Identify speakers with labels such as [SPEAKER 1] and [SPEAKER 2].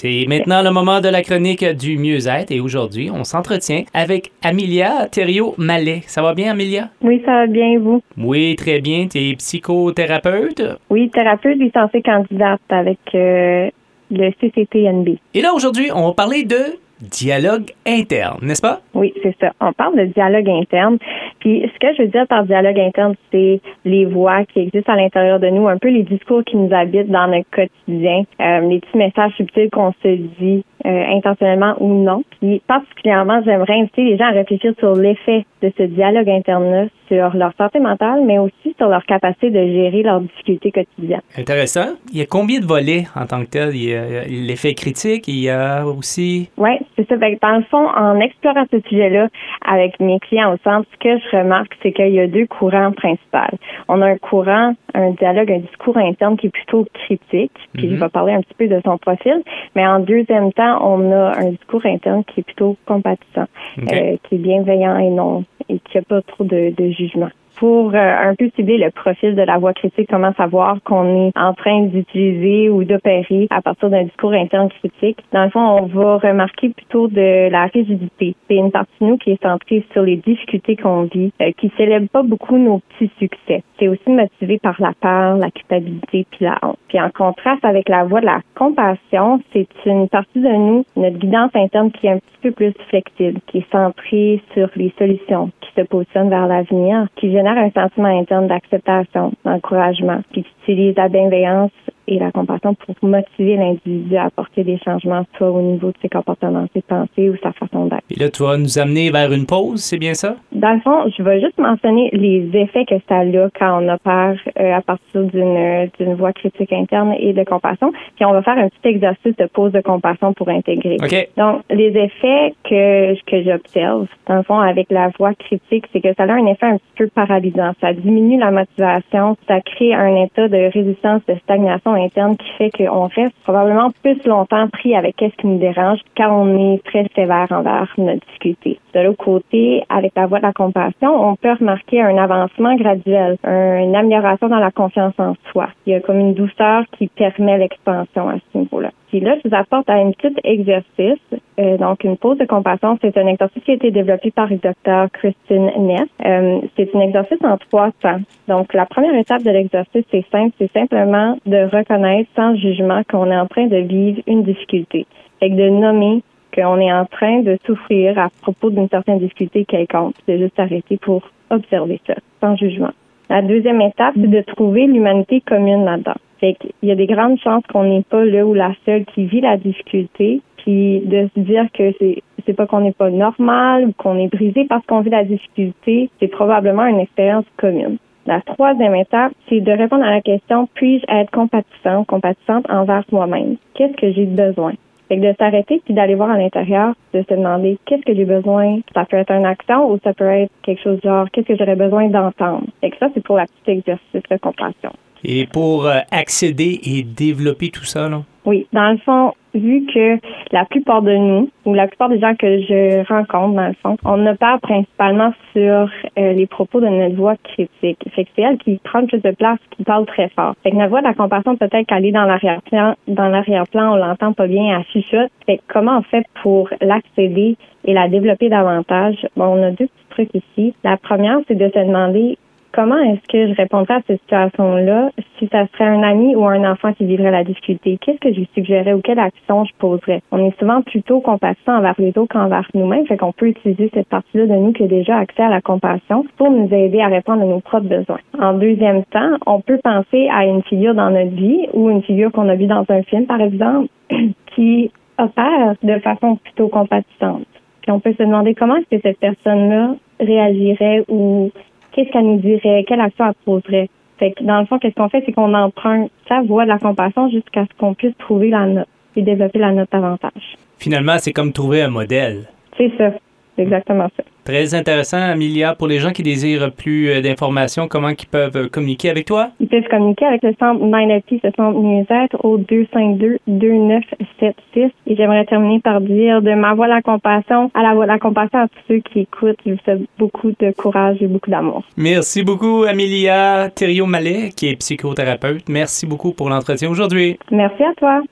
[SPEAKER 1] C'est maintenant le moment de la chronique du mieux-être et aujourd'hui, on s'entretient avec Amelia Thériault-Mallet. Ça va bien, Amelia?
[SPEAKER 2] Oui, ça va bien, vous?
[SPEAKER 1] Oui, très bien. Tu es psychothérapeute?
[SPEAKER 2] Oui, thérapeute licenciée candidate avec euh, le CCTNB.
[SPEAKER 1] Et là, aujourd'hui, on va parler de dialogue interne, n'est-ce pas?
[SPEAKER 2] Oui, c'est ça. On parle de dialogue interne. Puis ce que je veux dire par dialogue interne, c'est les voix qui existent à l'intérieur de nous, un peu les discours qui nous habitent dans notre quotidien, euh, les petits messages subtils qu'on se dit euh, intentionnellement ou non. Puis particulièrement, j'aimerais inviter les gens à réfléchir sur l'effet de ce dialogue interne-là sur leur santé mentale, mais aussi sur leur capacité de gérer leurs difficultés quotidiennes.
[SPEAKER 1] Intéressant. Il y a combien de volets en tant que tel? Il y a l'effet critique, il y a aussi...
[SPEAKER 2] Oui, c'est ça. Dans le fond, en explorant ce sujet-là avec mes clients au centre, ce que je remarque, c'est qu'il y a deux courants principaux. On a un courant, un dialogue, un discours interne qui est plutôt critique, puis je vais parler un petit peu de son profil, mais en deuxième temps, on a un discours interne qui est plutôt compatissant, euh, qui est bienveillant et non et qui n'a pas trop de, de jugement pour euh, un peu cibler le profil de la voix critique, comment savoir qu'on est en train d'utiliser ou d'opérer à partir d'un discours interne critique. Dans le fond, on va remarquer plutôt de la rigidité. C'est une partie de nous qui est centrée sur les difficultés qu'on vit, euh, qui célèbre pas beaucoup nos petits succès. C'est aussi motivé par la peur, la culpabilité puis la honte. Puis en contraste avec la voix de la compassion, c'est une partie de nous, notre guidance interne qui est un petit peu plus flexible, qui est centrée sur les solutions, qui se positionne vers l'avenir, qui génère un sentiment interne d'acceptation, d'encouragement, puis qui utilise la bienveillance et la compassion pour motiver l'individu à apporter des changements, soit au niveau de ses comportements, ses pensées ou sa façon d'être.
[SPEAKER 1] Et là, tu vas nous amener vers une pause, c'est bien ça?
[SPEAKER 2] Dans le fond, je vais juste mentionner les effets que ça a quand on opère euh, à partir d'une d'une voie critique interne et de compassion. Puis on va faire un petit exercice de pause de compassion pour intégrer.
[SPEAKER 1] OK.
[SPEAKER 2] Donc, les effets que, que j'observe, dans le fond, avec la voie critique, c'est que ça a un effet un petit peu paralysant. Ça diminue la motivation, ça crée un état de résistance, de stagnation interne qui fait qu'on reste probablement plus longtemps pris avec qu'est-ce qui nous dérange quand on est très sévère envers notre difficulté. De l'autre côté, avec la voie de la compassion, on peut remarquer un avancement graduel, une amélioration dans la confiance en soi. Il y a comme une douceur qui permet l'expansion à ce niveau-là. Puis là, je vous apporte un petit exercice. Euh, donc, une pause de compassion, c'est un exercice qui a été développé par le docteur Christine Ness. Euh, c'est un exercice en trois temps. Donc, la première étape de l'exercice, c'est simple, c'est simplement de reconnaître sans jugement qu'on est en train de vivre une difficulté. Fait de nommer qu'on est en train de souffrir à propos d'une certaine difficulté quelconque. C'est juste arrêter pour observer ça, sans jugement. La deuxième étape, c'est de trouver l'humanité commune là-dedans. Fait qu'il y a des grandes chances qu'on n'est pas là ou la seule qui vit la difficulté, puis de se dire que c'est c'est pas qu'on n'est pas normal ou qu'on est brisé parce qu'on vit la difficulté, c'est probablement une expérience commune. La troisième étape, c'est de répondre à la question puis-je être compatissant, compatissante envers moi-même? Qu'est-ce que j'ai besoin? Fait que de s'arrêter puis d'aller voir à l'intérieur, de se demander qu'est-ce que j'ai besoin? Ça peut être un accent ou ça peut être quelque chose genre qu'est-ce que j'aurais besoin d'entendre? Fait que ça, c'est pour la petite exercice de compassion.
[SPEAKER 1] Et pour euh, accéder et développer tout ça, là?
[SPEAKER 2] Oui, dans le fond, vu que la plupart de nous, ou la plupart des gens que je rencontre, dans le fond, on opère principalement sur euh, les propos de notre voix critique. Fait que c'est elle qui prend plus de place, qui parle très fort. Fait que notre voix de la compassion, peut-être qu'elle est dans l'arrière-plan, dans l'arrière-plan, on l'entend pas bien, à chuchote. Fait que comment on fait pour l'accéder et la développer davantage? Bon, on a deux petits trucs ici. La première, c'est de se demander comment est-ce que je répondrais à cette situation-là? Si ça serait un ami ou un enfant qui vivrait la difficulté? Qu'est-ce que je lui suggérerais ou quelle action je poserais? On est souvent plutôt compassant envers les autres qu'envers nous-mêmes, fait qu'on peut utiliser cette partie-là de nous qui a déjà accès à la compassion pour nous aider à répondre à nos propres besoins. En deuxième temps, on peut penser à une figure dans notre vie ou une figure qu'on a vue dans un film, par exemple, qui opère de façon plutôt compatissante. Puis on peut se demander comment est-ce que cette personne-là réagirait ou qu'est-ce qu'elle nous dirait, quelle action elle poserait. Fait que dans le fond, qu'est-ce qu'on fait, c'est qu'on emprunte sa voie de la compassion jusqu'à ce qu'on puisse trouver la note et développer la note davantage.
[SPEAKER 1] Finalement, c'est comme trouver un modèle.
[SPEAKER 2] C'est ça. C'est exactement ça.
[SPEAKER 1] Très intéressant, Amelia. Pour les gens qui désirent plus euh, d'informations, comment ils peuvent euh, communiquer avec toi?
[SPEAKER 2] Ils peuvent communiquer avec le centre 9FP, ce centre mieux-être, au 252-2976. Et j'aimerais terminer par dire de ma voix la compassion à la voix la compassion à tous ceux qui écoutent. Je vous souhaite beaucoup de courage et beaucoup d'amour.
[SPEAKER 1] Merci beaucoup, Amelia Thériault-Mallet, qui est psychothérapeute. Merci beaucoup pour l'entretien aujourd'hui.
[SPEAKER 2] Merci à toi.